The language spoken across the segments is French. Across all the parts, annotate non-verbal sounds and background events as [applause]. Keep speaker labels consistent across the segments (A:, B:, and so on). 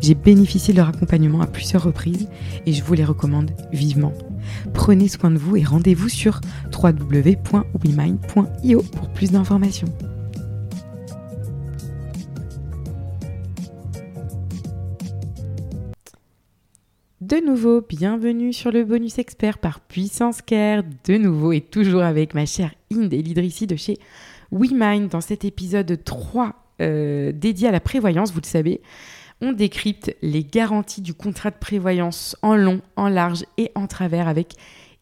A: J'ai bénéficié de leur accompagnement à plusieurs reprises et je vous les recommande vivement. Prenez soin de vous et rendez-vous sur www.wemind.io pour plus d'informations. De nouveau, bienvenue sur le bonus expert par Puissance Care, de nouveau et toujours avec ma chère Inde Elidrissi de chez WeMind dans cet épisode 3 euh, dédié à la prévoyance, vous le savez on décrypte les garanties du contrat de prévoyance en long, en large et en travers avec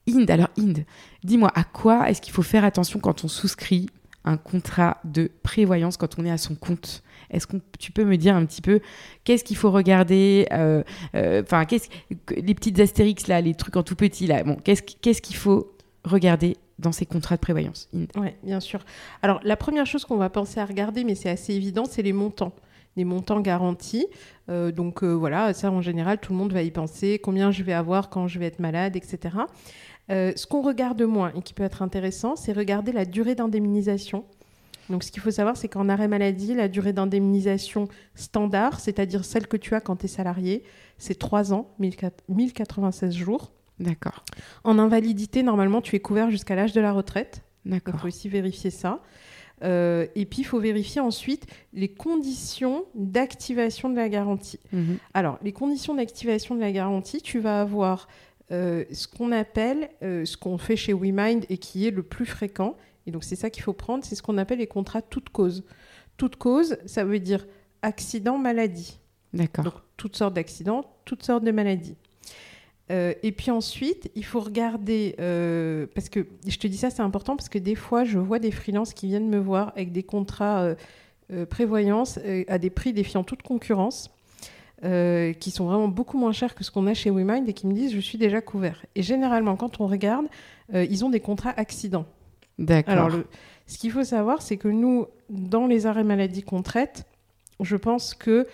A: Inde. Alors Inde, dis-moi, à quoi est-ce qu'il faut faire attention quand on souscrit un contrat de prévoyance quand on est à son compte? Est-ce que tu peux me dire un petit peu qu'est-ce qu'il faut regarder euh, euh, Enfin, qu'est-ce les petites astérix là, les trucs en tout petit là. Bon, qu'est-ce qu'il faut regarder dans ces contrats de prévoyance
B: Oui, bien sûr. Alors, la première chose qu'on va penser à regarder, mais c'est assez évident, c'est les montants des montants garantis. Euh, donc euh, voilà, ça en général, tout le monde va y penser, combien je vais avoir quand je vais être malade, etc. Euh, ce qu'on regarde moins et qui peut être intéressant, c'est regarder la durée d'indemnisation. Donc ce qu'il faut savoir, c'est qu'en arrêt maladie, la durée d'indemnisation standard, c'est-à-dire celle que tu as quand tu es salarié, c'est 3 ans, 1096 jours.
A: D'accord.
B: En invalidité, normalement, tu es couvert jusqu'à l'âge de la retraite.
A: D'accord.
B: Il faut aussi vérifier ça. Euh, et puis, il faut vérifier ensuite les conditions d'activation de la garantie. Mhm. Alors, les conditions d'activation de la garantie, tu vas avoir euh, ce qu'on appelle, euh, ce qu'on fait chez WeMind et qui est le plus fréquent, et donc c'est ça qu'il faut prendre, c'est ce qu'on appelle les contrats toute cause. Toute cause, ça veut dire accident, maladie.
A: D'accord.
B: Donc, toutes sortes d'accidents, toutes sortes de maladies. Euh, et puis ensuite, il faut regarder, euh, parce que je te dis ça, c'est important, parce que des fois, je vois des freelances qui viennent me voir avec des contrats euh, prévoyance à des prix défiant toute concurrence, qui sont vraiment beaucoup moins chers que ce qu'on a chez WeMind et qui me disent je suis déjà couvert. Et généralement, quand on regarde, ils ont des contrats accidents.
A: D'accord.
B: Alors, ce qu'il faut savoir, c'est que nous, dans les arrêts maladie qu'on traite, je pense que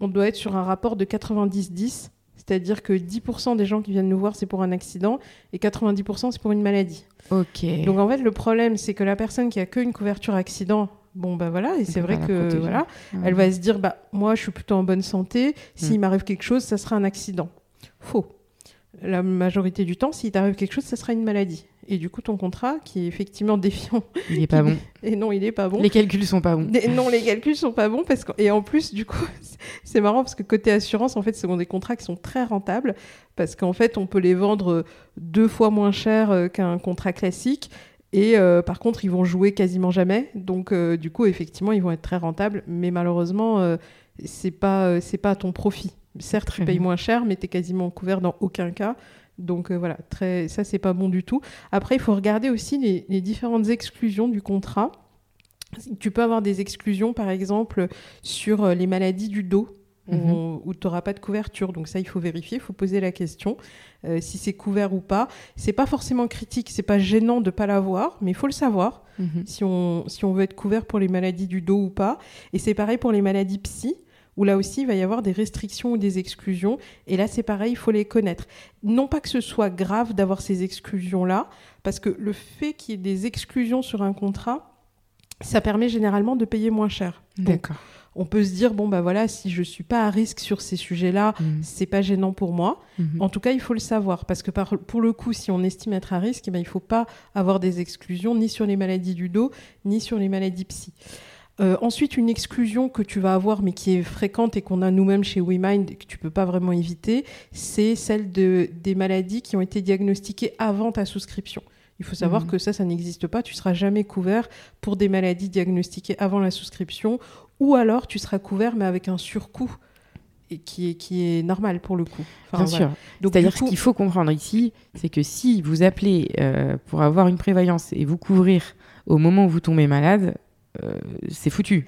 B: on doit être sur un rapport de 90-10 c'est-à-dire que 10% des gens qui viennent nous voir, c'est pour un accident et 90% c'est pour une maladie.
A: Ok.
B: Donc en fait, le problème, c'est que la personne qui a qu'une couverture accident, bon bah voilà, et c'est vrai que voilà, elle va se dire bah moi je suis plutôt en bonne santé, s'il mm. m'arrive quelque chose, ça sera un accident. Faux. La majorité du temps, s'il t'arrive quelque chose, ça sera une maladie. Et du coup, ton contrat, qui est effectivement défiant.
A: Il n'est pas bon. [laughs]
B: Et non, il n'est pas bon.
A: Les calculs sont pas bons.
B: Non, les calculs sont pas bons. Parce que... Et en plus, du coup, [laughs] c'est marrant parce que côté assurance, en fait, ce sont des contrats qui sont très rentables. Parce qu'en fait, on peut les vendre deux fois moins cher euh, qu'un contrat classique. Et euh, par contre, ils vont jouer quasiment jamais. Donc, euh, du coup, effectivement, ils vont être très rentables. Mais malheureusement, c'est pas, c'est pas à ton profit. Certes, tu payes moins cher, mais tu es quasiment couvert dans aucun cas. Donc euh, voilà, très, ça c'est pas bon du tout. Après, il faut regarder aussi les, différentes exclusions du contrat. Tu peux avoir des exclusions, par exemple, sur euh, les maladies du dos. Mhm. où tu n'auras pas de couverture. Donc ça, il faut vérifier, il faut poser la question euh, si c'est couvert ou pas. C'est pas forcément critique, c'est pas gênant de pas l'avoir, mais il faut le savoir mhm. si, on, si on veut être couvert pour les maladies du dos ou pas. Et c'est pareil pour les maladies psy où là aussi il va y avoir des restrictions ou des exclusions. Et là, c'est pareil, il faut les connaître. Non pas que ce soit grave d'avoir ces exclusions-là, parce que le fait qu'il y ait des exclusions sur un contrat, ça permet généralement de payer moins cher.
A: D'accord.
B: On peut se dire bon bah voilà si je suis pas à risque sur ces sujets-là, ce mmh. c'est pas gênant pour moi. Mmh. En tout cas, il faut le savoir parce que pour le coup, si on estime être à risque, eh ben, il faut pas avoir des exclusions ni sur les maladies du dos ni sur les maladies psy. Euh, ensuite, une exclusion que tu vas avoir, mais qui est fréquente et qu'on a nous-mêmes chez WeMind et que tu peux pas vraiment éviter, c'est celle de, des maladies qui ont été diagnostiquées avant ta souscription. Il faut savoir
A: Mhm.
B: que ça, ça n'existe pas. Tu seras jamais couvert pour des maladies diagnostiquées avant la souscription, ou alors tu seras couvert mais avec un surcoût et qui est, qui est normal pour le coup. Enfin,
A: Bien
B: voilà.
A: sûr.
B: Donc,
A: C'est-à-dire
B: coup-
A: ce qu'il faut comprendre ici, c'est que si vous appelez euh, pour avoir une prévoyance et vous couvrir au moment où vous tombez malade, c'est foutu.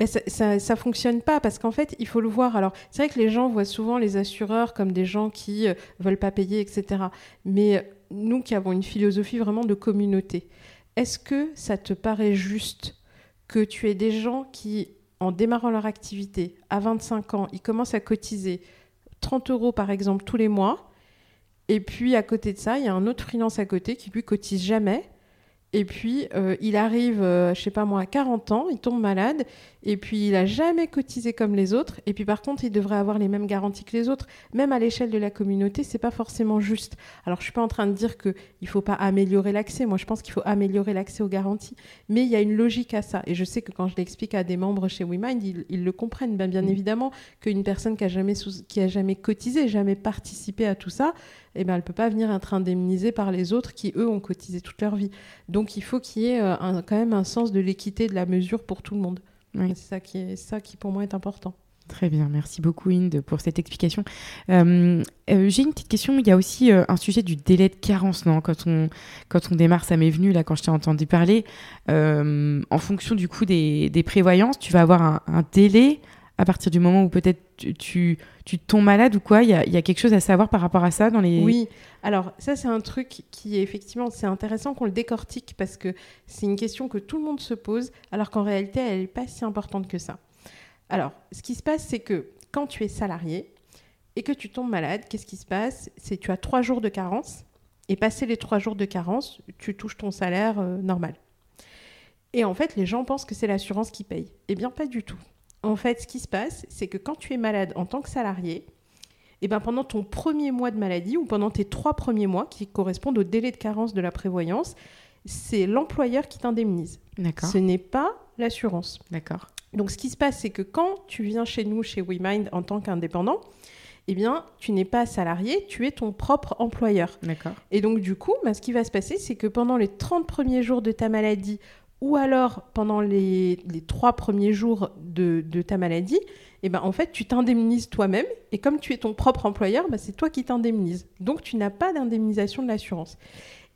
B: Mais ça, ça, ça fonctionne pas parce qu'en fait, il faut le voir. Alors, c'est vrai que les gens voient souvent les assureurs comme des gens qui euh, veulent pas payer, etc. Mais euh, nous qui avons une philosophie vraiment de communauté, est-ce que ça te paraît juste que tu aies des gens qui, en démarrant leur activité à 25 ans, ils commencent à cotiser 30 euros par exemple tous les mois, et puis à côté de ça, il y a un autre freelance à côté qui lui cotise jamais. Et puis, euh, il arrive, euh, je sais pas moi, à 40 ans, il tombe malade, et puis il a jamais cotisé comme les autres, et puis par contre, il devrait avoir les mêmes garanties que les autres. Même à l'échelle de la communauté, c'est pas forcément juste. Alors, je suis pas en train de dire que il faut pas améliorer l'accès. Moi, je pense qu'il faut améliorer l'accès aux garanties, mais il y a une logique à ça. Et je sais que quand je l'explique à des membres chez WeMind, ils, ils le comprennent. Ben, bien
A: Mm.
B: évidemment qu'une personne qui a jamais sous- qui a jamais cotisé, jamais participé à tout ça, eh ben, elle peut pas venir être indemnisée par les autres qui, eux, ont cotisé toute leur vie. Donc, il faut qu'il y ait euh, un- quand même un sens de l'équité de la mesure pour tout le monde.
A: Oui.
B: C'est ça qui est ça qui pour moi est important.
A: Très bien, merci beaucoup Inde pour cette explication. Euh, euh, J'ai une petite question, il y a aussi euh, un sujet du délai de carence, non quand on, quand on démarre, ça m'est venu là quand je t'ai entendu parler, en fonction du coup des, des prévoyances, tu vas avoir un, un délai à partir du moment où peut-être tu, tu, tombes malade ou quoi, il y a, il y a quelque chose à savoir par rapport à ça dans les...
B: Oui, alors ça c'est un truc qui est effectivement c'est intéressant qu'on le décortique parce que c'est une question que tout le monde se pose alors qu'en réalité elle n'est pas si importante que ça. Alors ce qui se passe c'est que quand tu es salarié et que tu tombes malade, qu'est-ce qui se passe? C'est tu as trois jours de carence et passé les trois jours de carence, tu touches ton salaire euh, normal. Et en fait les gens pensent que c'est l'assurance qui paye. Eh bien pas du tout. En fait ce qui se passe c'est que quand tu es malade en tant que salarié, et ben pendant ton premier mois de maladie ou pendant tes trois premiers mois qui correspondent au délai de carence de la prévoyance, c'est l'employeur qui t'indemnise.
A: D'accord,
B: Ce n'est pas l'assurance.
A: d'accord.
B: Donc ce qui se passe, c'est que quand tu viens chez nous, chez WeMind, en tant qu'indépendant, eh bien, tu n'es pas salarié, tu es ton propre employeur.
A: D'accord.
B: Et donc, du coup, bah, ce qui va se passer, c'est que pendant les 30 premiers jours de ta maladie, ou alors pendant les, les 3 premiers jours de, de ta maladie, eh ben, en fait, tu t'indemnises toi-même. Et comme tu es ton propre employeur, bah, c'est toi qui t'indemnises. Donc, tu n'as pas d'indemnisation de l'assurance.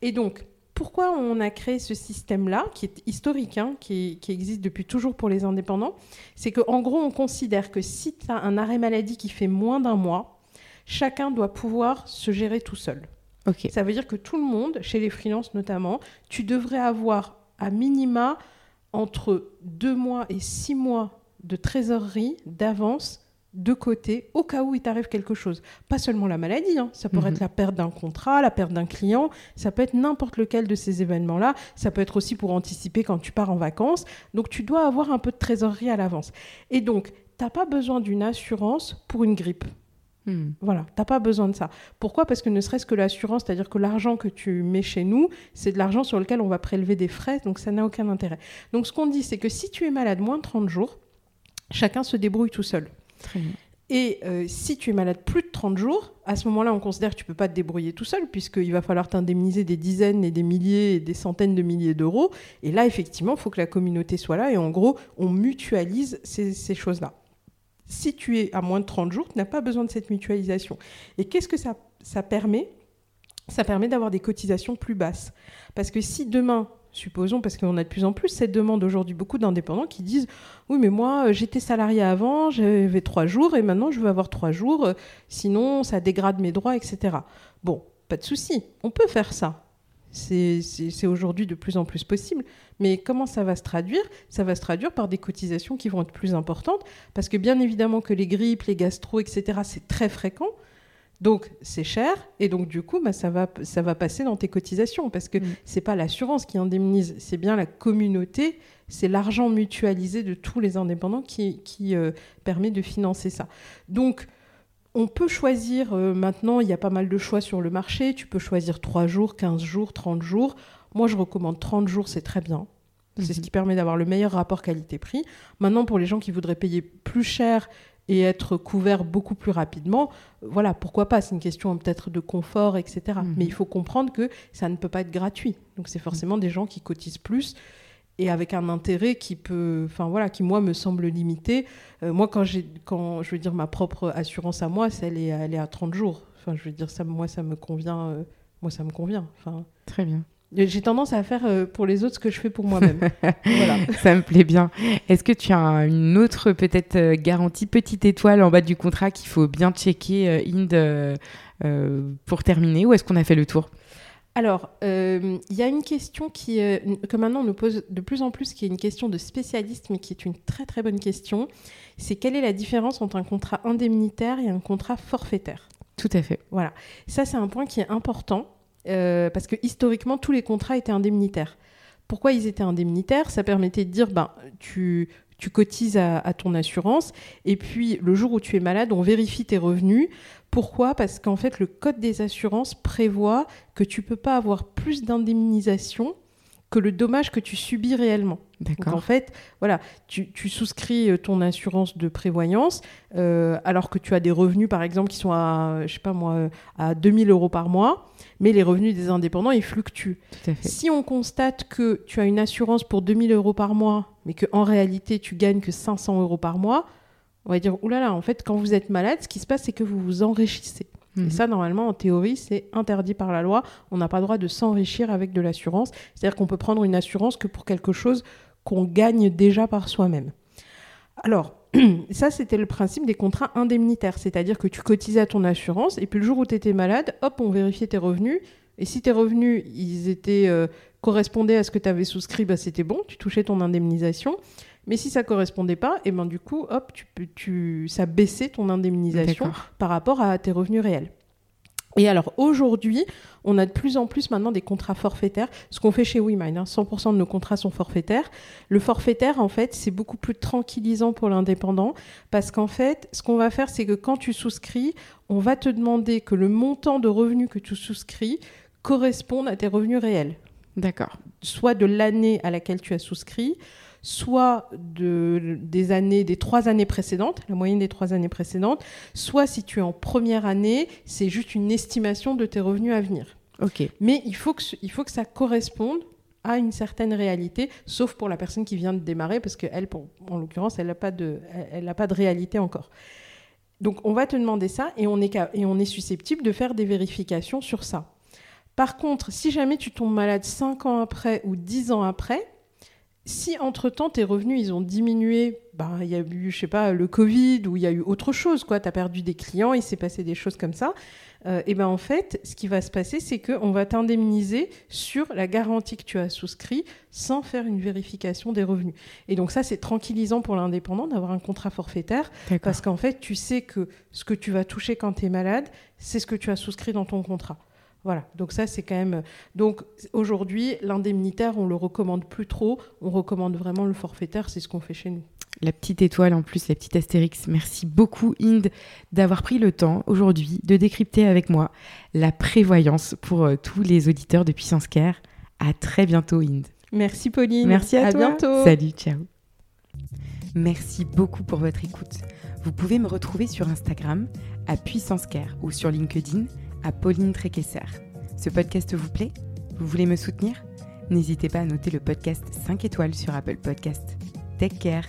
B: Et donc, pourquoi on a créé ce système-là, qui est historique, hein, qui, qui existe depuis toujours pour les indépendants? C'est qu'en gros, on considère que si tu as un arrêt maladie qui fait moins d'un mois, chacun doit pouvoir se gérer tout seul.
A: Ok,
B: Ça veut dire que tout le monde, chez les freelances notamment, tu devrais avoir à minima entre deux mois et six mois de trésorerie d'avance de côté au cas où il t'arrive quelque chose. Pas seulement la maladie, hein. ça peut
A: Mhm.
B: être la perte d'un contrat, la perte d'un client, ça peut être n'importe lequel de ces événements-là, ça peut être aussi pour anticiper quand tu pars en vacances. Donc tu dois avoir un peu de trésorerie à l'avance. Et donc, tu n'as pas besoin d'une assurance pour une grippe.
A: Hmm.
B: Voilà, t'as pas besoin de ça. Pourquoi? Parce que ne serait-ce que l'assurance, c'est-à-dire que l'argent que tu mets chez nous, c'est de l'argent sur lequel on va prélever des frais, donc ça n'a aucun intérêt. Donc ce qu'on dit, c'est que si tu es malade moins de 30 jours, chacun se débrouille tout seul.
A: très bien.
B: Et euh, si tu es malade plus de 30 jours, à ce moment-là, on considère que tu peux pas te débrouiller tout seul, puisqu'il va falloir t'indemniser des dizaines et des milliers et des centaines de milliers d'euros. Et là, effectivement, il faut que la communauté soit là. Et en gros, on mutualise ces, ces choses-là. Si tu es à moins de 30 jours, tu n'as pas besoin de cette mutualisation. Et qu'est-ce que ça, permet? Ça permet d'avoir des cotisations plus basses. Parce que si demain, supposons, parce qu'on a de plus en plus cette demande aujourd'hui, beaucoup d'indépendants qui disent Oui, mais moi, euh, j'étais salarié avant, j'avais trois jours, et maintenant, je veux avoir trois jours, euh, sinon, ça dégrade mes droits, etc. Bon, pas de souci, on peut faire ça. C'est aujourd'hui de plus en plus possible. Mais comment ça va se traduire? Ça va se traduire par des cotisations qui vont être plus importantes, parce que bien évidemment que les grippes, les gastro, etc., c'est très fréquent. Donc c'est cher et donc du coup bah, ça, va, ça va passer dans tes cotisations parce que
A: Mm.
B: c'est pas l'assurance qui indemnise, c'est bien la communauté, c'est l'argent mutualisé de tous les indépendants qui, qui euh, permet de financer ça. Donc on peut choisir, euh, maintenant il y a pas mal de choix sur le marché, tu peux choisir 3 jours, 15 jours, 30 jours. Moi je recommande 30 jours, c'est très bien. C'est ce
A: Mhm.
B: qui permet d'avoir le meilleur rapport qualité-prix. Maintenant, pour les gens qui voudraient payer plus cher et être couverts beaucoup plus rapidement, voilà, pourquoi pas? C'est une question peut-être de confort, etc.
A: Mhm.
B: Mais il faut comprendre que ça ne peut pas être gratuit. Donc c'est forcément des gens qui cotisent plus et avec un intérêt qui peut, enfin voilà, qui moi me semble limité. Euh, moi, quand j'ai, quand je veux dire ma propre assurance à moi, c'est- elle est, elle est à 30 jours. Enfin, je veux dire ça, moi ça me convient, euh, moi ça me convient. Enfin,
A: Très bien.
B: j'ai tendance à faire euh, pour les autres ce que je fais pour moi-même. [laughs] voilà.
A: Ça me plaît bien. Est-ce que tu as une autre peut-être euh, garantie, petite étoile en bas du contrat qu'il faut bien checker, euh, Inde, euh, euh, pour terminer Ou est-ce qu'on a fait le tour?
B: Alors, euh, il y a une question qui, euh, que maintenant on nous pose de plus en plus, qui est une question de spécialiste, mais qui est une très très bonne question. C'est quelle est la différence entre un contrat indemnitaire et un contrat forfaitaire?
A: Tout à fait.
B: Voilà. Ça, c'est un point qui est important, euh, parce que historiquement, tous les contrats étaient indemnitaires. Pourquoi ils étaient indemnitaires? Ça permettait de dire, ben, tu, tu cotises à, à ton assurance, et puis le jour où tu es malade, on vérifie tes revenus. Pourquoi? Parce qu'en fait, le Code des assurances prévoit que tu peux pas avoir plus d'indemnisation que le dommage que tu subis réellement. Donc en
A: D'accord.
B: fait, voilà, tu, tu souscris euh, ton assurance de prévoyance euh, alors que tu as des revenus, par exemple, qui sont à, je sais pas moi, euh, à 2000 euros par mois, mais les revenus des indépendants, ils fluctuent.
A: Tout à fait.
B: Si on constate que tu as une assurance pour 2000 euros par mois, mais qu'en réalité, tu gagnes que 500 euros par mois, on va dire, oulala, en fait, quand vous êtes malade, ce qui se passe, c'est que vous vous enrichissez.
A: Mhm.
B: Et ça, normalement, en théorie, c'est interdit par la loi. On n'a pas le droit de s'enrichir avec de l'assurance. C'est-à-dire qu'on peut prendre une assurance que pour quelque chose qu'on gagne déjà par soi-même. Alors, [clears throat] ça, c'était le principe des contrats indemnitaires. C'est-à-dire que tu cotisais à ton assurance et puis le jour où tu étais malade, hop, on vérifiait tes revenus. Et si tes revenus, ils étaient, euh, correspondaient à ce que tu avais souscrit, bah, c'était bon, tu touchais ton indemnisation. Mais si ça correspondait pas, et ben du coup, hop, tu, peux- tu, ça baissait ton indemnisation par rapport à tes revenus réels. Et alors aujourd'hui, on a de plus en plus maintenant des contrats forfaitaires. Ce qu'on fait chez WeMind, hein, 100% de nos contrats sont forfaitaires. Le forfaitaire, en fait, c'est beaucoup plus tranquillisant pour l'indépendant parce qu'en fait, ce qu'on va faire, c'est que quand tu souscris, on va te demander que le montant de revenus que tu souscris corresponde à tes revenus réels
A: D'accord.
B: soit de l'année à laquelle tu as souscrit, soit de, des années, des trois années précédentes, la moyenne des trois années précédentes, soit si tu es en première année, c'est juste une estimation de tes revenus à venir.
A: Ok.
B: Mais il faut que, il faut que ça corresponde à une certaine réalité, sauf pour la personne qui vient de démarrer, parce qu'elle, en l'occurrence, elle n'a pas, de- elle- pas de réalité encore. Donc on va te demander ça et on est, et on est susceptible de faire des vérifications sur ça. Par contre, si jamais tu tombes malade 5 ans après ou 10 ans après, si entre-temps tes revenus ils ont diminué, bah, il y a eu, je sais pas, le Covid ou il y a eu autre chose, quoi, tu as perdu des clients, il s'est passé des choses comme ça, euh, et ben en fait, ce qui va se passer, c'est qu'on va t'indemniser sur la garantie que tu as souscrit sans faire une vérification des revenus. Et donc ça, c'est tranquillisant pour l'indépendant d'avoir un contrat forfaitaire parce qu'en fait, tu sais que ce que tu vas toucher quand tu es malade, c'est ce que tu as souscrit dans ton contrat. Voilà, donc ça c'est quand même. Donc aujourd'hui, l'indemnitaire, on le recommande plus trop. On recommande vraiment le forfaitaire, c'est ce qu'on fait chez nous.
A: La petite étoile en plus, la petite astérix. Merci beaucoup, Inde, d'avoir pris le temps aujourd'hui de décrypter avec moi la prévoyance pour euh, tous les auditeurs de Puissance Care. À très bientôt, Inde.
B: Merci Pauline.
A: Merci à,
B: à
A: toi.
B: bientôt.
A: Salut, ciao. Merci beaucoup pour votre écoute. Vous pouvez me retrouver sur Instagram à Puissance Care ou sur LinkedIn à Pauline Tréquesser. Ce podcast vous plaît? Vous voulez me soutenir? N'hésitez pas à noter le podcast 5 étoiles sur Apple Podcast. Take care